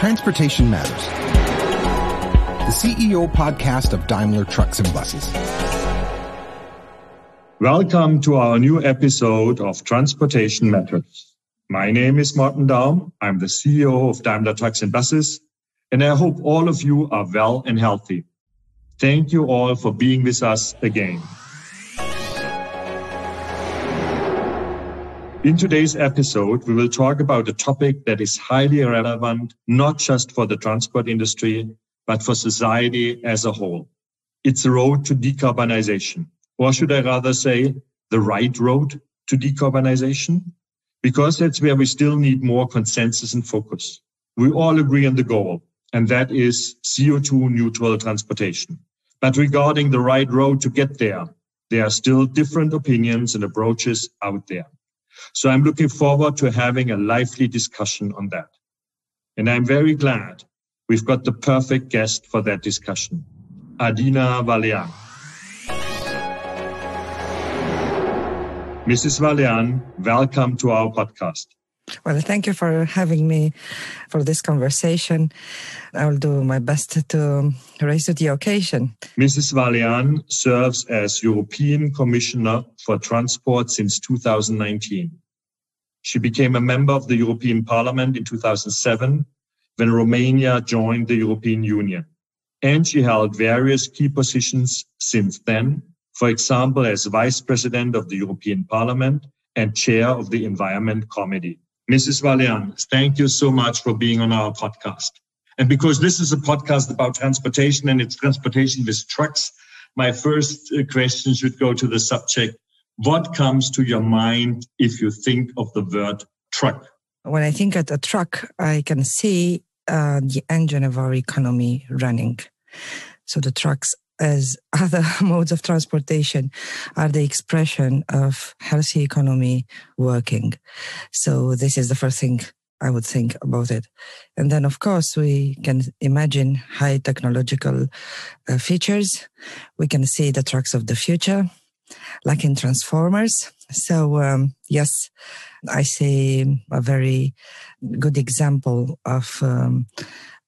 Transportation Matters, the CEO podcast of Daimler Trucks and Buses. Welcome to our new episode of Transportation Matters. My name is Martin Daum. I'm the CEO of Daimler Trucks and Buses, and I hope all of you are well and healthy. Thank you all for being with us again. In today's episode, we will talk about a topic that is highly relevant, not just for the transport industry, but for society as a whole. It's the road to decarbonization. Or should I rather say the right road to decarbonization? Because that's where we still need more consensus and focus. We all agree on the goal, and that is CO2 neutral transportation. But regarding the right road to get there, there are still different opinions and approaches out there. So I'm looking forward to having a lively discussion on that. And I'm very glad we've got the perfect guest for that discussion, Adina Vălean. Mrs. Vălean, welcome to our podcast. Well, thank you for having me for this conversation. I will do my best to raise to the occasion. Mrs. Vălean serves as European Commissioner for Transport since 2019. She became a member of the European Parliament in 2007 when Romania joined the European Union. And she held various key positions since then, for example, as Vice President of the European Parliament and Chair of the Environment Committee. Mrs. Vălean, thank you so much for being on our podcast. And because this is a podcast about transportation and it's transportation with trucks, my first uh, question should go to the subject. What comes to your mind if you think of the word truck? When I think of a truck, I can see uh, the engine of our economy running. So the trucks as other modes of transportation are the expression of healthy economy working. So this is the first thing I would think about it. And then, of course, we can imagine high technological uh, features. We can see the trucks of the future, like in Transformers. So, um, yes, I see a very good example of um,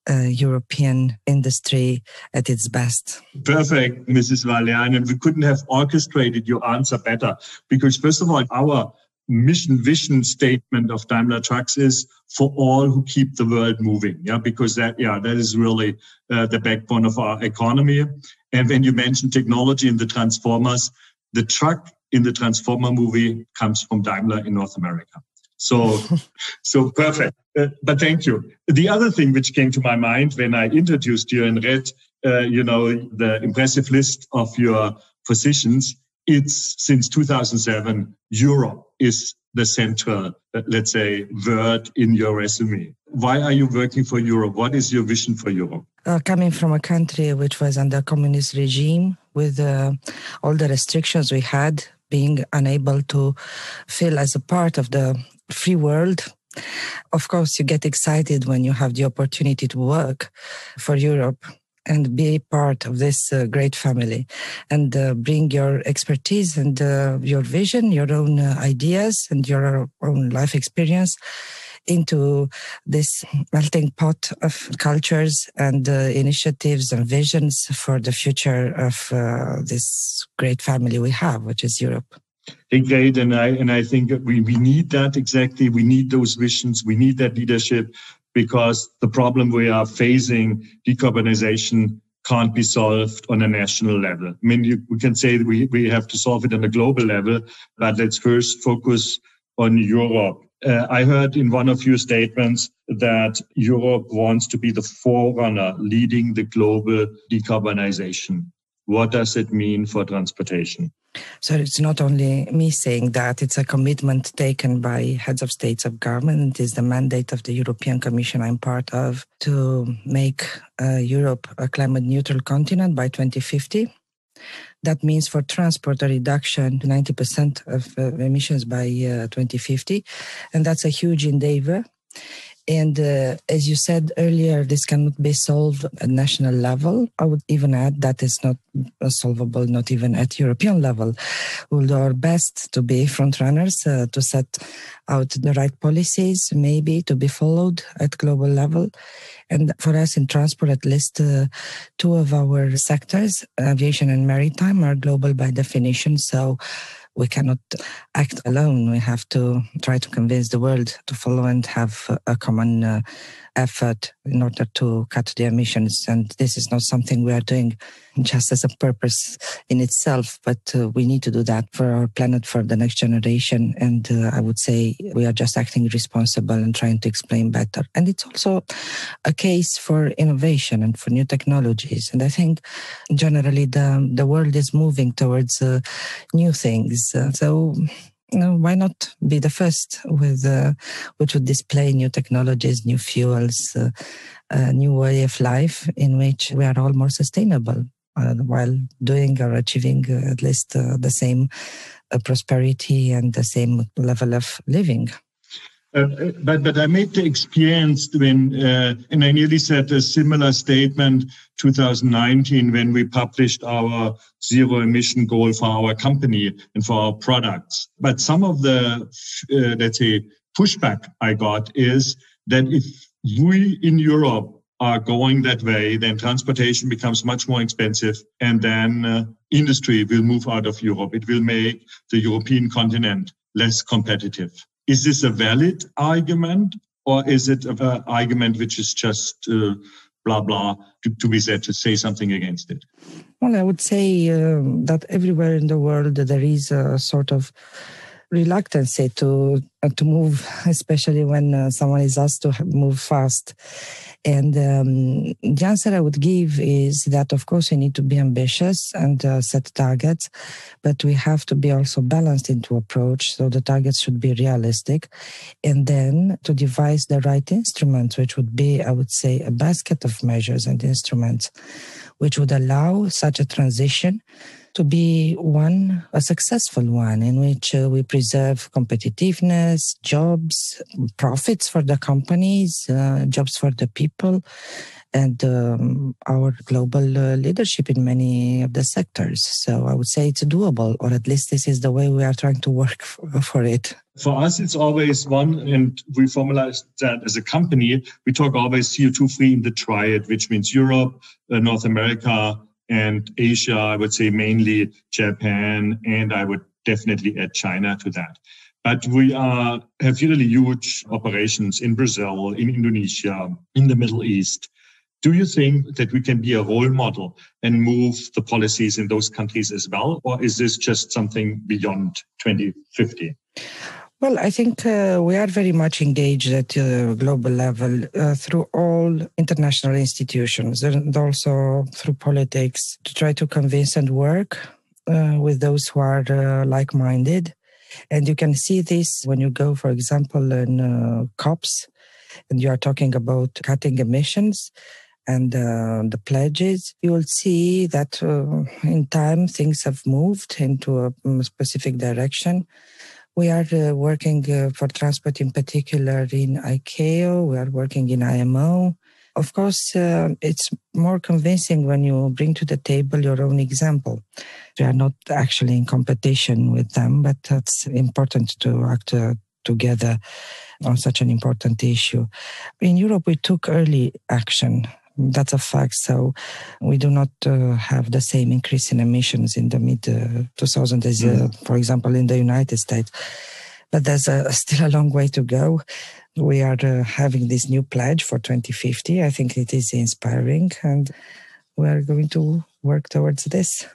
uh, European industry at its best. Perfect, Mrs. Vălean. And we couldn't have orchestrated your answer better because, first of all, our mission vision statement of Daimler Trucks is for all who keep the world moving. Yeah, because that, yeah, that is really uh, the backbone of our economy. And when you mention technology in the Transformers, the truck in the Transformer movie comes from Daimler in North America. So, so perfect. Uh, but thank you. The other thing which came to my mind when I introduced you and read, uh, you know, the impressive list of your positions, it's since 2007, Europe is the central, uh, let's say, word in your resume. Why are you working for Europe? What is your vision for Europe? Uh, coming from a country which was under communist regime with uh, all the restrictions we had, being unable to feel as a part of the free world. Of course, you get excited when you have the opportunity to work for Europe and be part of this uh, great family and uh, bring your expertise and uh, your vision, your own uh, ideas and your own life experience into this melting pot of cultures and uh, initiatives and visions for the future of uh, this great family we have, which is Europe. Hey, great, and I and I think we we need that exactly. We need those visions. We need that leadership because the problem we are facing, decarbonization, can't be solved on a national level. I mean, you, we can say we we have to solve it on a global level, but let's first focus on Europe. Uh, I heard in one of your statements that Europe wants to be the forerunner leading the global decarbonization. What does it mean for transportation? So it's not only me saying that, it's a commitment taken by heads of states of government. It is the mandate of the European Commission I'm part of to make uh, Europe a climate neutral continent by 2050. That means for transport a reduction to 90% of uh, emissions by uh, 2050. And that's a huge endeavor. And uh, as you said earlier, this cannot be solved at national level. I would even add that it's not solvable, not even at European level. We'll do our best to be front runners, uh, to set out the right policies, maybe to be followed at global level. And for us in transport, at least uh, two of our sectors, aviation and maritime, are global by definition. So we cannot act alone. We have to try to convince the world to follow and have a common uh, effort in order to cut the emissions. And this is not something we are doing just as a purpose in itself, but uh, we need to do that for our planet, for the next generation. And uh, I would say we are just acting responsible and trying to explain better. And it's also a case for innovation and for new technologies. And I think generally the, the world is moving towards uh, new things. Uh, so why not be the first with uh, which would display new technologies, new fuels, uh, a new way of life in which we are all more sustainable uh, while doing or achieving uh, at least uh, the same uh, prosperity and the same level of living. Uh, but but I made the experience when, uh, and I nearly said a similar statement 2019 when we published our zero emission goal for our company and for our products. But some of the uh, let's say pushback I got is that if we in Europe are going that way, then transportation becomes much more expensive, and then uh, industry will move out of Europe. It will make the European continent less competitive. Is this a valid argument or is it an argument which is just uh, blah, blah, to, to, be said to say something against it? Well, I would say um, that everywhere in the world there is a sort of reluctance to uh, to move, especially when uh, someone is asked to move fast. And um, the answer I would give is that, of course, we need to be ambitious and uh, set targets, but we have to be also balanced into approach. So the targets should be realistic. And then to devise the right instruments, which would be, I would say, a basket of measures and instruments, which would allow such a transition to be one, a successful one in which uh, we preserve competitiveness, jobs, profits for the companies, uh, jobs for the people, and um, our global uh, leadership in many of the sectors. So I would say it's doable, or at least this is the way we are trying to work for, for it. For us, it's always one, and we formalize that as a company. We talk always CO2 free in the triad, which means Europe, uh, North America, and Asia, I would say mainly Japan, and I would definitely add China to that. But we are, have really huge operations in Brazil, in Indonesia, in the Middle East. Do you think that we can be a role model and move the policies in those countries as well? Or is this just something beyond 2050? Well, I think uh, we are very much engaged at uh, global level uh, through all international institutions and also through politics to try to convince and work uh, with those who are uh, like minded. And you can see this when you go, for example, in uh, COPs and you are talking about cutting emissions and uh, the pledges, you will see that uh, in time things have moved into a um, specific direction. We are uh, working uh, for transport in particular in ICAO. We are working in IMO. Of course, uh, it's more convincing when you bring to the table your own example. We are not actually in competition with them, but it's important to act uh, together on such an important issue. In Europe, we took early action that's a fact. So we do not uh, have the same increase in emissions in the mid uh, 2000s as, uh, mm. for example, in the United States. But there's still a long way to go. We are uh, having this new pledge for 2050. I think it is inspiring, and we are going to work towards this.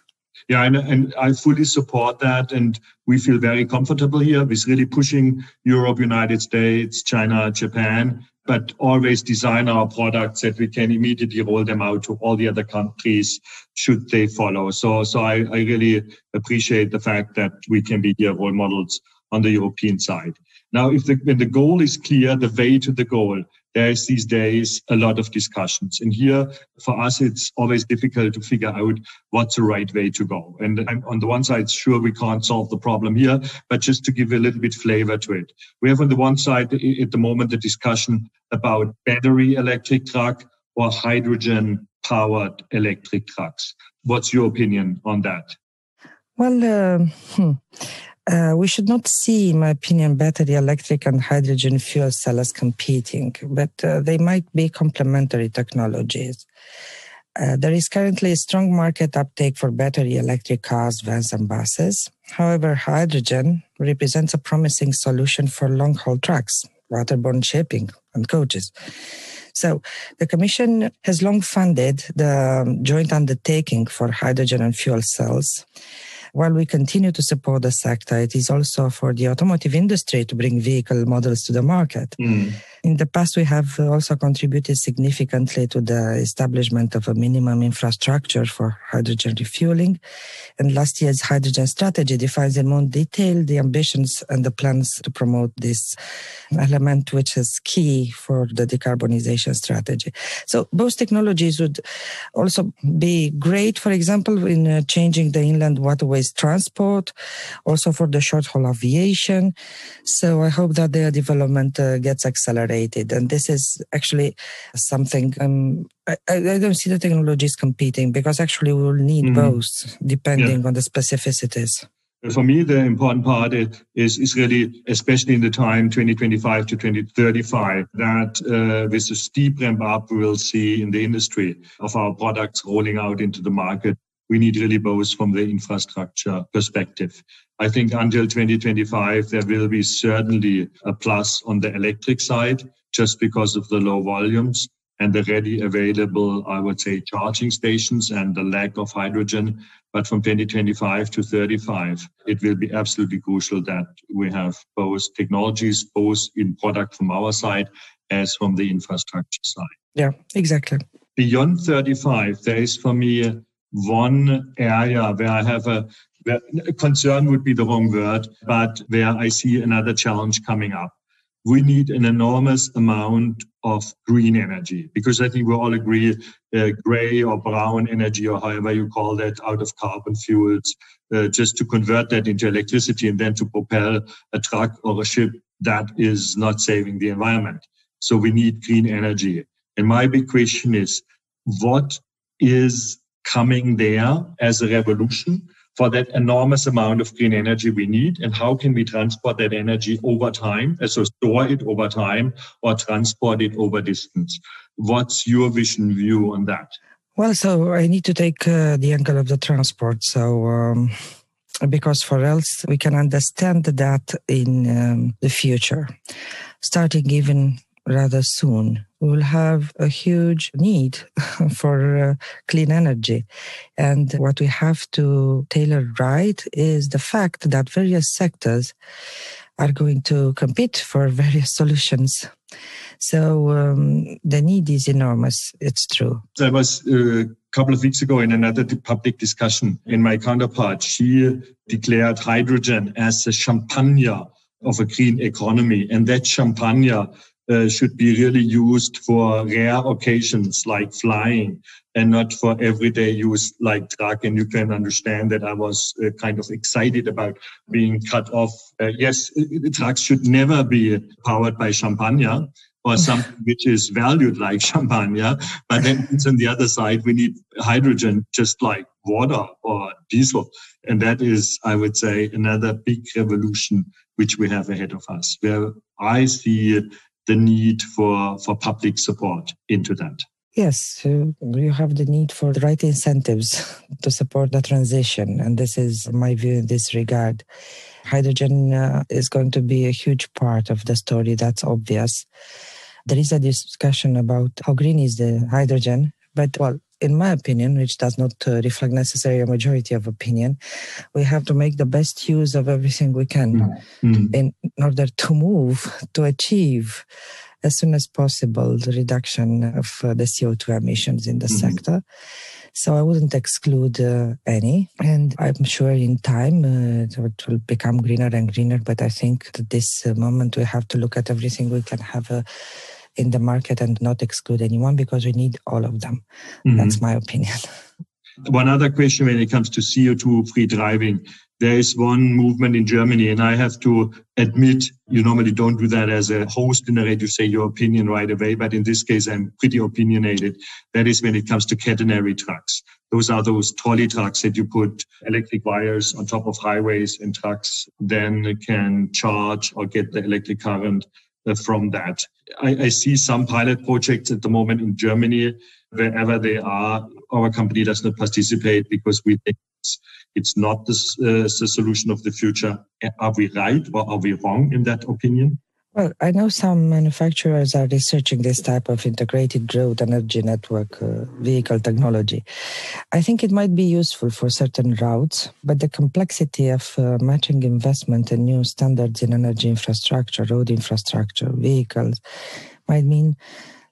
Yeah, and, and I fully support that. And we feel very comfortable here with really pushing Europe, United States, China, Japan but always design our products that we can immediately roll them out to all the other countries should they follow. So, so I, I really appreciate the fact that we can be here role models on the European side. Now, if the, when the goal is clear, the way to the goal, there is these days a lot of discussions. And here for us, it's always difficult to figure out what's the right way to go. And I'm, on the one side, sure, we can't solve the problem here, but just to give a little bit flavor to it. We have on the one side at the moment a discussion about battery electric truck or hydrogen powered electric trucks. What's your opinion on that? Well, uh, hmm. Uh, we should not see, in my opinion, battery electric and hydrogen fuel cell as competing, but uh, they might be complementary technologies. Uh, there is currently a strong market uptake for battery electric cars, vans, and buses. However, hydrogen represents a promising solution for long haul trucks, waterborne shipping, and coaches. So the Commission has long funded the joint undertaking for hydrogen and fuel cells. While we continue to support the sector, it is also for the automotive industry to bring vehicle models to the market. Mm. In the past, we have also contributed significantly to the establishment of a minimum infrastructure for hydrogen refueling. And last year's hydrogen strategy defines in more detail the ambitions and the plans to promote this element, which is key for the decarbonization strategy. So both technologies would also be great, for example, in uh, changing the inland waterways transport, also for the short haul aviation. So I hope that their development uh, gets accelerated accelerated. And this is actually something um, I, I, don't see the technologies competing because actually we will need mm-hmm. both depending yeah. on the specificities. For me, the important part is, is really, especially in the time 2025 to 2035, that uh, with a steep ramp up we will see in the industry of our products rolling out into the market we need really both from the infrastructure perspective. I think until 2025, there will be certainly a plus on the electric side just because of the low volumes and the ready available, I would say, charging stations and the lack of hydrogen. But from 2025 to 35, it will be absolutely crucial that we have both technologies, both in product from our side as from the infrastructure side. Yeah, exactly. Beyond 35, there is for me one area where I have a where, concern would be the wrong word, but where I see another challenge coming up. We need an enormous amount of green energy because I think we all agree uh, gray or brown energy or however you call that out of carbon fuels, uh, just to convert that into electricity and then to propel a truck or a ship that is not saving the environment. So we need green energy. And my big question is, what is coming there as a revolution for that enormous amount of green energy we need? And how can we transport that energy over time? So store it over time or transport it over distance? What's your vision view on that? Well so i need to take uh, the angle of the transport. So um, because for else we can understand that in um, the future starting even rather soon we will have a huge need for uh, clean energy. And what we have to tailor right is the fact that various sectors are going to compete for various solutions. So um, the need is enormous. It's true. I was uh, a couple of weeks ago in another public discussion, and my counterpart, she declared hydrogen as the champagne of a green economy. And that champagne uh, should be really used for rare occasions like flying and not for everyday use like truck. And you can understand that I was uh, kind of excited about being cut off. Uh, yes, trucks should never be powered by champagne or something which is valued like champagne. But then it's on the other side, we need hydrogen just like water or diesel. And that is, I would say, another big revolution which we have ahead of us, where I see the need for, for public support into that. Yes, you have the need for the right incentives to support the transition. And this is my view in this regard. Hydrogen uh, is going to be a huge part of the story. That's obvious. There is a discussion about how green is the hydrogen. But, well, in my opinion, which does not uh, reflect necessarily a majority of opinion, we have to make the best use of everything we can mm. in order to move, to achieve as soon as possible the reduction of uh, the CO2 emissions in the mm-hmm. sector. So I wouldn't exclude uh, any. And I'm sure in time uh, it will become greener and greener. But I think at this uh, moment we have to look at everything we can have a in the market and not exclude anyone because we need all of them. Mm-hmm. That's my opinion. One other question when it comes to CO2 free driving. There is one movement in Germany, and I have to admit, you normally don't do that as a host in a radio, say your opinion right away. But in this case, I'm pretty opinionated. That is when it comes to catenary trucks. Those are those trolley trucks that you put electric wires on top of highways and trucks then can charge or get the electric current from that. I, I see some pilot projects at the moment in Germany wherever they are, our company does not participate because we think it's, it's not uh, the solution of the future. Are we right or are we wrong in that opinion? Well, I know some manufacturers are researching this type of integrated road energy network uh, vehicle technology. I think it might be useful for certain routes, but the complexity of uh, matching investment and new standards in energy infrastructure, road infrastructure, vehicles might mean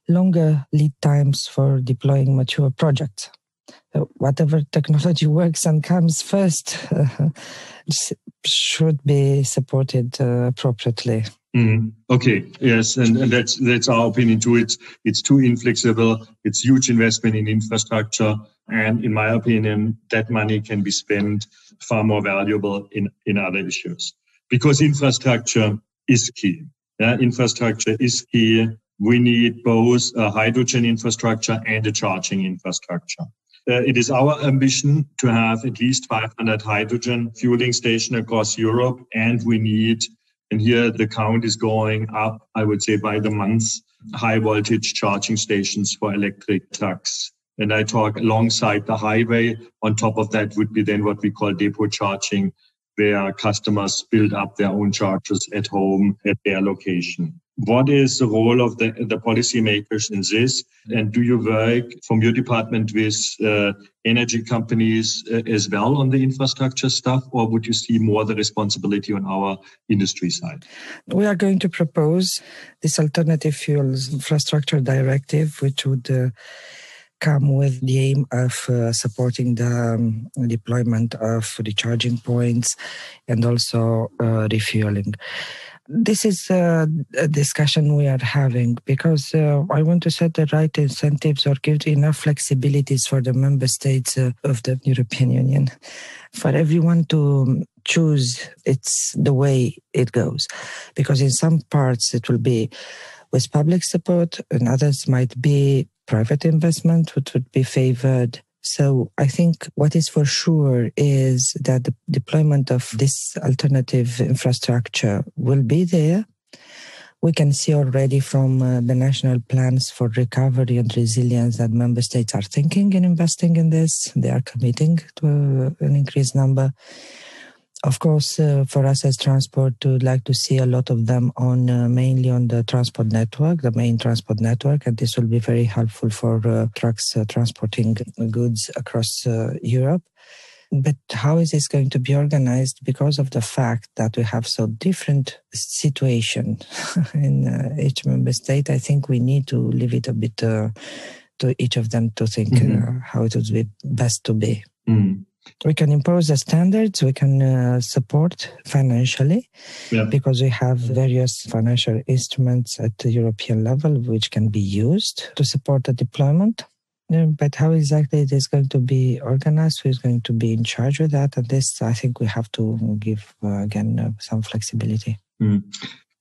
longer lead times for deploying mature projects. So whatever technology works and comes first should be supported uh, appropriately. Mm, okay. Yes, and, and that's that's our opinion too. It's it's too inflexible. It's huge investment in infrastructure, and in my opinion, that money can be spent far more valuable in in other issues because infrastructure is key. Yeah, infrastructure is key we need both a hydrogen infrastructure and a charging infrastructure. Uh, it is our ambition to have at least 500 hydrogen fueling stations across Europe, and we need, and here the count is going up, I would say by the month, high voltage charging stations for electric trucks. And I talk alongside the highway. On top of that would be then what we call depot charging, where customers build up their own chargers at home at their location. What is the role of the, the policymakers in this? And do you work from your department with uh, energy companies uh, as well on the infrastructure stuff, or would you see more the responsibility on our industry side? We are going to propose this alternative fuels infrastructure directive, which would uh, come with the aim of uh, supporting the um, deployment of recharging points and also uh, refueling this is a, discussion we are having because uh, I want to set the right incentives or give enough flexibilities for the member states uh, of the European Union for everyone to choose it's the way it goes. Because in some parts it will be with public support and others might be private investment which would be favored so I think what is for sure is that the deployment of this alternative infrastructure will be there. We can see already from uh, the national plans for recovery and resilience that member states are thinking in investing in this. They are committing to uh, an increased number. Of course, uh, for us as transport, we'd like to see a lot of them on uh, mainly on the transport network, the main transport network, and this will be very helpful for uh, trucks uh, transporting goods across uh, Europe. But how is this going to be organized? Because of the fact that we have so different situation in uh, each member state, I think we need to leave it a bit to each of them to think mm-hmm. how it would be best to be. Mm we can impose the standards we can uh, support financially yeah. because we have various financial instruments at the european level which can be used to support the deployment yeah, but how exactly it is going to be organized who is going to be in charge of that and this i think we have to give uh, again uh, some flexibility mm.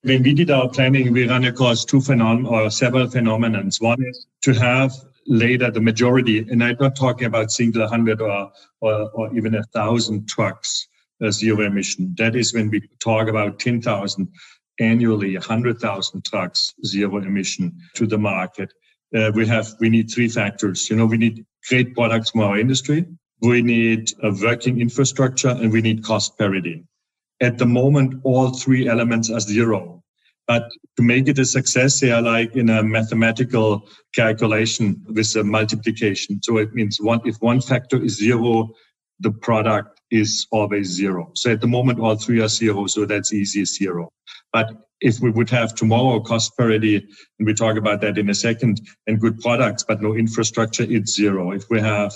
when we did our planning we ran across two phenomena or several phenomena one is to have later the majority, and I'm not talking about single hundred or, or, or even a thousand trucks uh, zero emission. That is when we talk about 10,000 annually, 100,000 trucks zero emission to the market. Uh, we have, we need three factors. You know, we need great products from our industry. We need a working infrastructure and we need cost parity. At the moment, all three elements are zero. But to make it a success, they are like in a mathematical calculation with a multiplication. So it means one, if one factor is zero, the product is always zero. So at the moment, all three are zero. So that's easy zero. But if we would have tomorrow cost parity, and we talk about that in a second, and good products, but no infrastructure, it's zero. If we have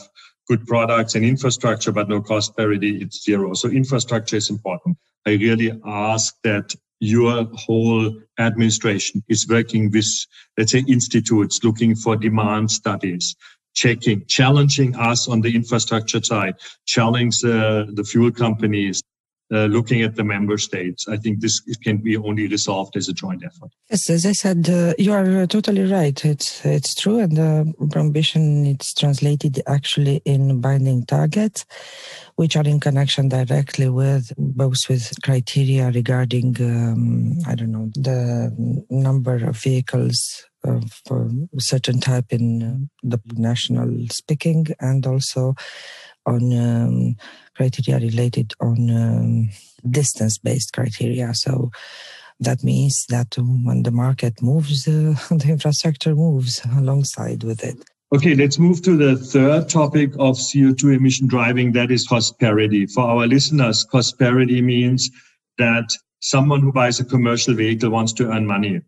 good products and infrastructure, but no cost parity, it's zero. So infrastructure is important. I really ask that your whole administration is working with, let's say, institutes looking for demand studies, checking, challenging us on the infrastructure side, challenging uh, the fuel companies, uh, looking at the member states. I think this can be only resolved as a joint effort. Yes, as I said, uh, you are totally right. It's it's true, and the ambition it's translated actually in binding targets, which are in connection directly with both with criteria regarding um, I don't know the number of vehicles of a certain type in uh, the national speaking, and also on um, criteria related on um, distance based criteria. So that means that when the market moves, uh, the infrastructure moves alongside with it. Okay, let's move to the third topic of CO2 emission driving. That is cost parity. For our listeners, cost parity means that someone who buys a commercial vehicle wants to earn money.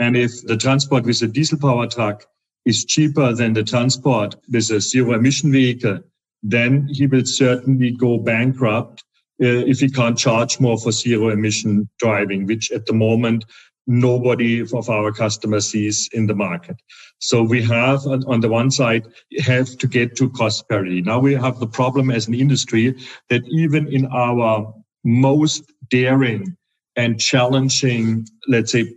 And if the transport with a diesel power truck is cheaper than the transport with a zero emission vehicle, then he will certainly go bankrupt uh, if he can't charge more for zero emission driving, which at the moment nobody of our customers sees in the market. So we have on the one side have to get to cost parity. Now we have the problem as an industry that even in our most daring and challenging, let's say,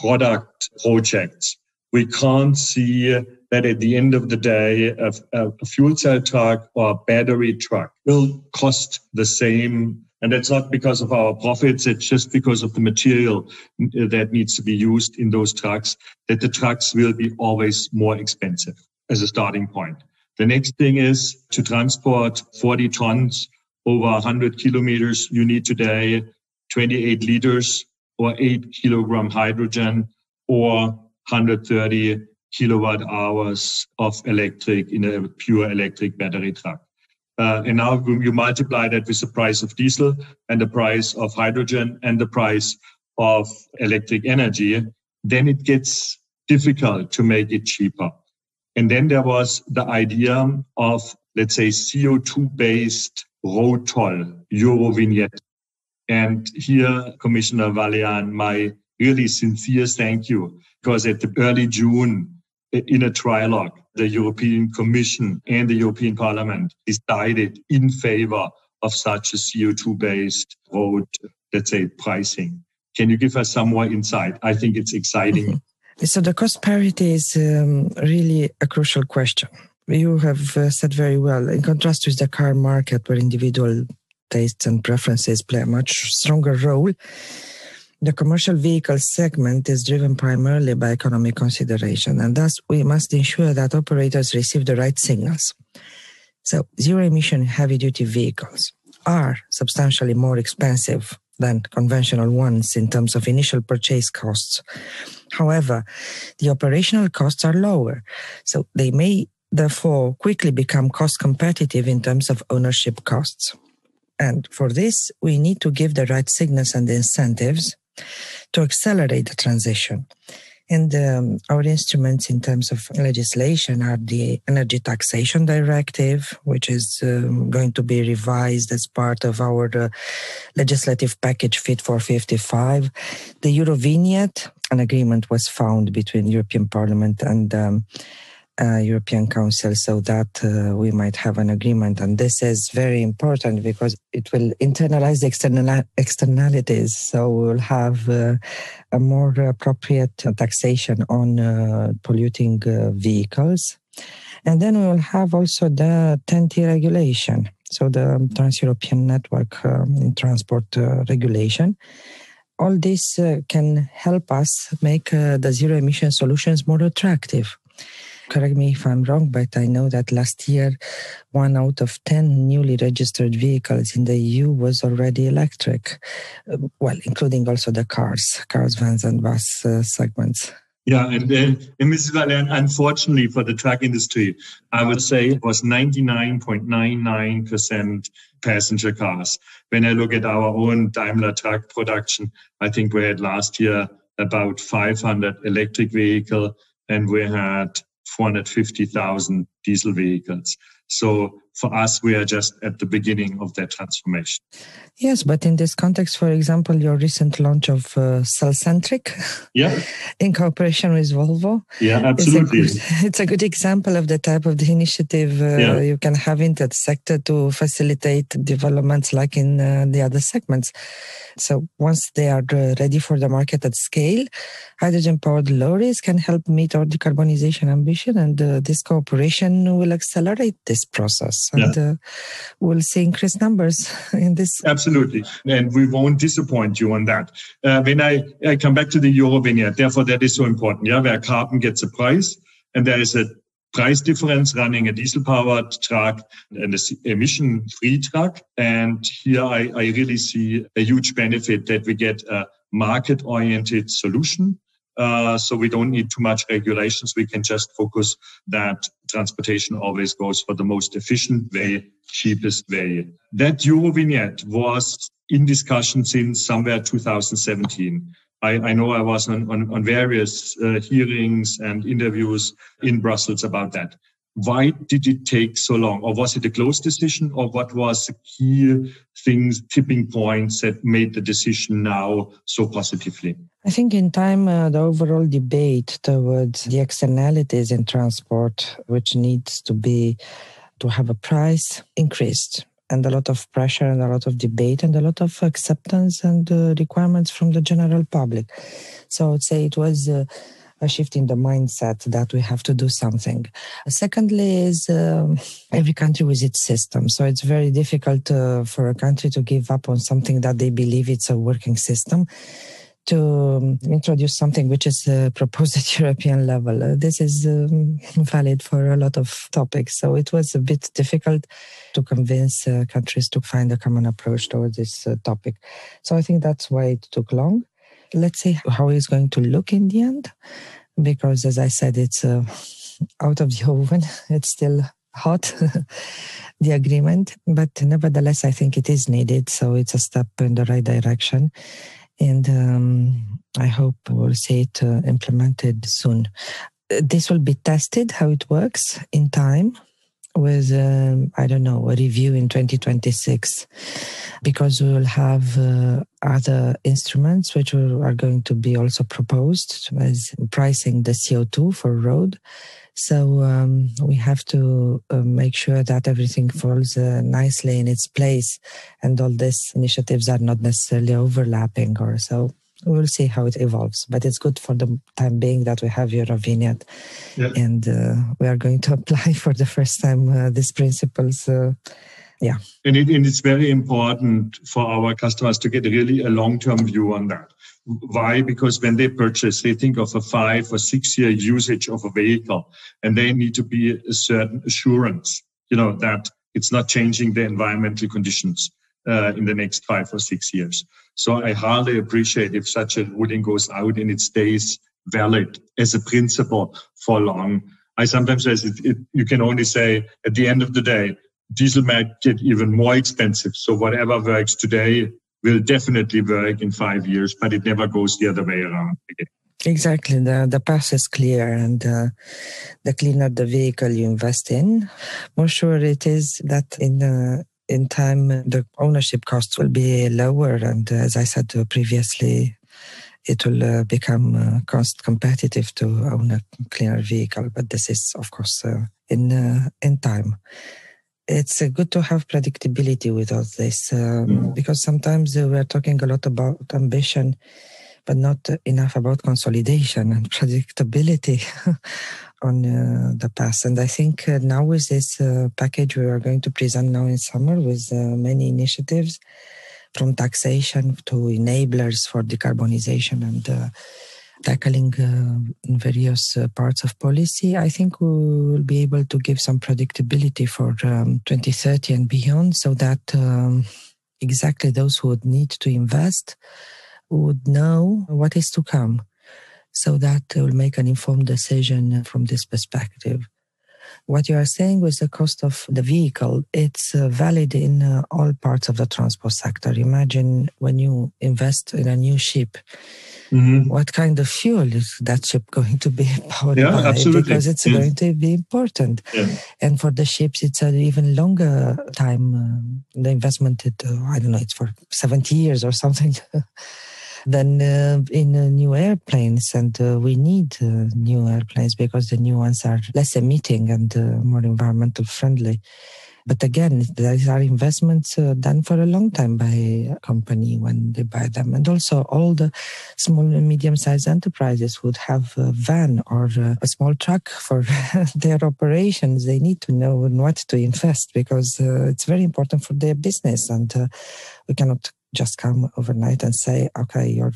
product projects, we can't see that at the end of the day, a, a fuel cell truck or a battery truck will cost the same and that's not because of our profits. It's just because of the material uh, that needs to be used in those trucks, that the trucks will be always more expensive as a starting point. The next thing is to transport 40 tons over 100 kilometers. You need today 28 liters or eight kilogram hydrogen or 130 kilowatt hours of electric in a pure electric battery truck. Uh, and now you multiply that with the price of diesel and the price of hydrogen and the price of electric energy, then it gets difficult to make it cheaper. And then there was the idea of, let's say, CO2 based road toll, Euro vignette. And here, Commissioner Vălean, my really sincere thank you, because at the early June, in a trilogue, the European Commission and the European Parliament decided in favor of such a CO2 based road, let's say, pricing. Can you give us some more insight? I think it's exciting. Mm-hmm. So, the cost parity is um, really a crucial question. You have uh, said very well, in contrast with the car market, where individual tastes and preferences play a much stronger role the commercial vehicle segment is driven primarily by economic consideration, and thus we must ensure that operators receive the right signals. So, zero emission heavy duty vehicles are substantially more expensive than conventional ones in terms of initial purchase costs. However, the operational costs are lower, so they may therefore quickly become cost competitive in terms of ownership costs. And for this, we need to give the right signals and incentives to accelerate the transition. And um, our instruments in terms of legislation are the Energy Taxation Directive, which is um, going to be revised as part of our uh, legislative package Fit for 55. The Eurovignette, an agreement was found between European Parliament and um, uh, European Council so that uh, we might have an agreement. And this is very important because it will internalize the external externalities. So we'll have uh, a more appropriate taxation on uh, polluting uh, vehicles. And then we will have also the TEN-T regulation. So the Trans-European Network um, Transport uh, regulation all this uh, can help us make uh, the zero emission solutions more attractive correct me if I'm wrong, but I know that last year, one out of 10 newly registered vehicles in the EU was already electric, uh, well, including also the cars, cars, vans, and bus uh, segments. Yeah, and, uh, and Mrs. Vălean, unfortunately for the truck industry, I would say it was 99.99% passenger cars. When I look at our own Daimler truck production, I think we had last year about 500 electric vehicle and we had 450,000 diesel vehicles. So for us, we are just at the beginning of that transformation. Yes, but in this context, for example, your recent launch of uh, Cellcentric, yeah, in cooperation with Volvo, yeah, absolutely, it's a good, it's a good example of the type of the initiative uh, yeah. you can have in that sector to facilitate developments like in uh, the other segments. So once they are uh, ready for the market at scale, hydrogen-powered lorries can help meet our decarbonization ambition, and uh, this cooperation will accelerate this process, and yeah. uh, we'll see increased numbers in this. Absolutely, and we won't disappoint you on that. Uh, when I, I come back to the Euro vignette, therefore that is so important. Yeah, where carbon gets a price, and there is a price difference running a diesel powered truck and a emission free truck. And here I, I really see a huge benefit that we get a market oriented solution. Uh, so we don't need too much regulations. We can just focus that transportation always goes for the most efficient way, cheapest way. That Euro vignette was in discussion since somewhere 2017. I, I know I was on, on, on various uh, hearings and interviews in Brussels about that. Why did it take so long? Or was it a close decision? Or what was the key things, tipping points that made the decision now so positively? I think in time, uh, the overall debate towards the externalities in transport, which needs to be to have a price, increased and a lot of pressure and a lot of debate and a lot of acceptance and uh, requirements from the general public. So I would say it was uh, a shift in the mindset that we have to do something. Secondly, is um, every country with its system. So it's very difficult uh, for a country to give up on something that they believe it's a working system to um, introduce something which is uh, proposed at European level. Uh, this is um, valid for a lot of topics. So it was a bit difficult to convince uh, countries to find a common approach towards this uh, topic. So I think that's why it took long. Let's see how it's going to look in the end, because as I said, it's uh, out of the oven. It's still hot, the agreement, but nevertheless, I think it is needed. So it's a step in the right direction and um, I hope we'll see it uh, implemented soon. This will be tested how it works in time with um, I don't know a review in 2026 because we will have uh, other instruments which are going to be also proposed as pricing the CO2 for road so um, we have to uh, make sure that everything falls uh, nicely in its place, and all these initiatives are not necessarily overlapping or so. We'll see how it evolves, but it's good for the time being that we have Eurovignette, yeah. and uh, we are going to apply for the first time uh, these principles uh, yeah and, it, and, it's very important for our customers to get really a long-term view on that why? Because when they purchase, they think of a five or six year usage of a vehicle and they need to be a certain assurance, you know, that it's not changing the environmental conditions uh, in the next five or six years. So I hardly appreciate if such a ruling goes out and it stays valid as a principle for long. I sometimes say it, it, you can only say at the end of the day, diesel might get even more expensive. So whatever works today will definitely work in five years, but it never goes the other way around again. Exactly. The, the path is clear, and uh, the cleaner the vehicle you invest in, more sure it is that in uh, in time the ownership costs will be lower. And uh, as I said previously, it will uh, become uh, cost competitive to own a cleaner vehicle. But this is, of course, uh, in in time it's uh, good to have predictability with all this um, mm. because sometimes uh, we're talking a lot about ambition but not enough about consolidation and predictability on uh, the past. And i think uh, now with this uh, package we are going to present now in summer with uh, many initiatives from taxation to enablers for decarbonization and tackling uh, various uh, parts of policy, I think we will be able to give some predictability for um, 2030 and beyond so that um, exactly those who would need to invest would know what is to come so that will make an informed decision from this perspective. What you are saying with the cost of the vehicle, it's uh, valid in uh, all parts of the transport sector. Imagine when you invest in a new ship, mm-hmm. what kind of fuel is that ship going to be powered yeah, by? Absolutely. Because it's going to be important. Yeah. And for the ships, it's an even longer time. Um, the investment, it, uh, I don't know, it's for 70 years or something. than uh, in new airplanes. And uh, we need uh, new airplanes because the new ones are less emitting and more environmental friendly. But again, these are investments uh, done for a long time by a company when they buy them. And also all the small and medium sized enterprises would have a van or a small truck for their operations. They need to know in what to invest because uh, it's very important for their business. And uh, we cannot just come overnight and say, okay, your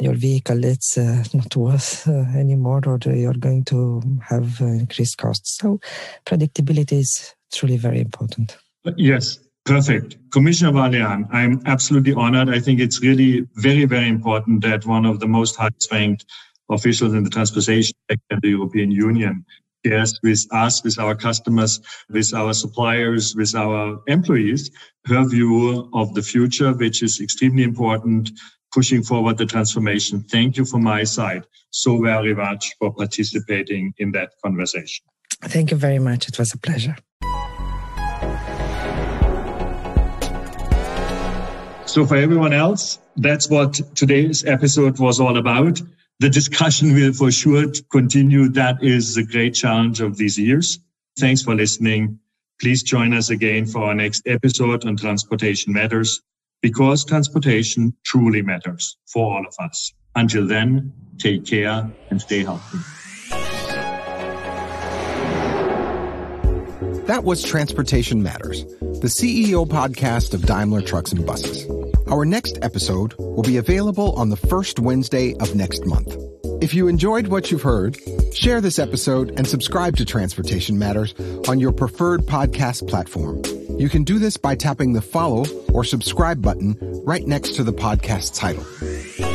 your vehicle it's uh, not worth uh, anymore or you're going to have uh, increased costs so predictability is truly very important. Yes, perfect. Commissioner Vălean, I'm absolutely honored. I think it's really very, very important that one of the most highest ranked officials in the transportation sector in the European Union shares with us, with our customers, with our suppliers, with our employees, her view of the future, which is extremely important, pushing forward the transformation. Thank you from my side so very much for participating in that conversation. Thank you very much. It was a pleasure. So for everyone else, that's what today's episode was all about. The discussion will for sure continue. That is the great challenge of these years. Thanks for listening. Please join us again for our next episode on transportation matters because transportation truly matters for all of us. Until then, take care and stay healthy. That was Transportation Matters, the CEO podcast of Daimler Trucks and Buses. Our next episode will be available on the first Wednesday of next month. If you enjoyed what you've heard, share this episode and subscribe to Transportation Matters on your preferred podcast platform. You can do this by tapping the follow or subscribe button right next to the podcast title.